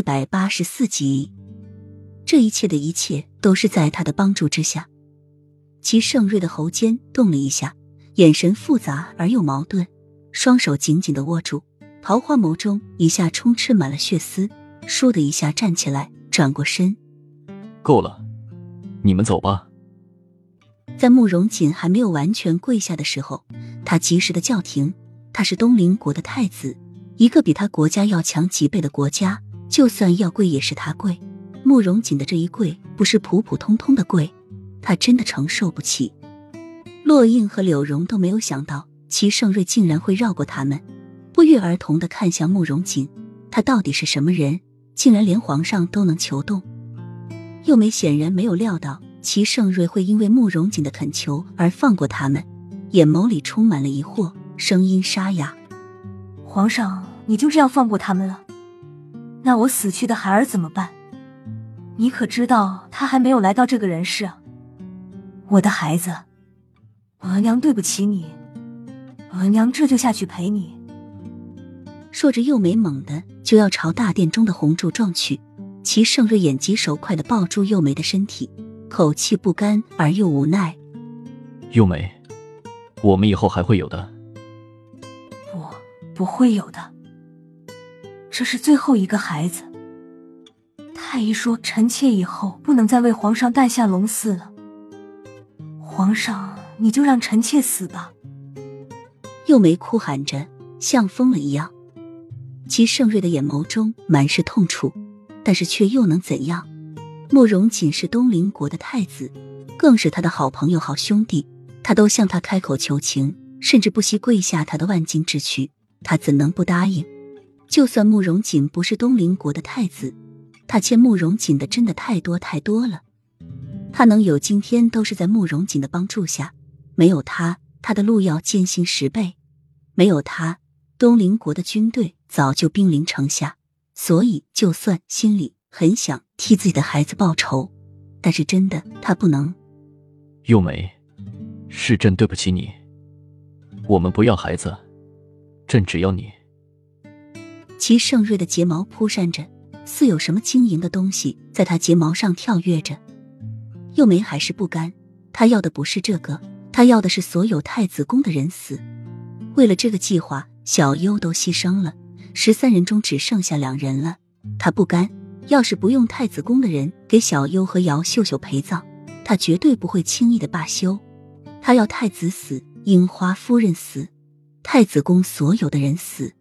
四百八十四集。这一切的一切都是在他的帮助之下。齐盛瑞的喉间动了一下，眼神复杂而又矛盾，双手紧紧的握住，桃花眸中一下充斥满了血丝，倏的一下站起来，转过身。够了，你们走吧。在慕容锦还没有完全跪下的时候，他及时的叫停。他是东陵国的太子，一个比他国家要强几倍的国家，就算要跪也是他跪。慕容锦的这一跪不是普普通通的跪，他真的承受不起。洛英和柳荣都没有想到齐盛瑞竟然会绕过他们，不约而同的看向慕容锦。他到底是什么人？竟然连皇上都能求动？幼梅显然没有料到。齐盛瑞会因为慕容锦的恳求而放过他们，眼眸里充满了疑惑，声音沙哑：“皇上，你就这样放过他们了？那我死去的孩儿怎么办？你可知道他还没有来到这个人世啊？我的孩子，额娘对不起你，额娘这就下去陪你。”说着，幼梅猛地就要朝大殿中的红柱撞去。齐盛瑞眼疾手快的抱住幼梅的身体。口气不甘而又无奈，幼梅，我们以后还会有的。不，不会有的。这是最后一个孩子。太医说，臣妾以后不能再为皇上诞下龙嗣了。皇上，你就让臣妾死吧。幼梅哭喊着，像疯了一样。齐盛瑞的眼眸中满是痛楚，但是却又能怎样？慕容锦是东林国的太子，更是他的好朋友、好兄弟，他都向他开口求情，甚至不惜跪下他的万金之躯，他怎能不答应？就算慕容锦不是东陵国的太子，他欠慕容锦的真的太多太多了。他能有今天，都是在慕容锦的帮助下，没有他，他的路要艰辛十倍；没有他，东陵国的军队早就兵临城下。所以，就算心里……很想替自己的孩子报仇，但是真的他不能。幼梅，是朕对不起你。我们不要孩子，朕只要你。其盛瑞的睫毛扑扇着，似有什么晶莹的东西在他睫毛上跳跃着。幼梅还是不甘，他要的不是这个，他要的是所有太子宫的人死。为了这个计划，小优都牺牲了，十三人中只剩下两人了，他不甘。要是不用太子宫的人给小优和姚秀秀陪葬，他绝对不会轻易的罢休。他要太子死，樱花夫人死，太子宫所有的人死。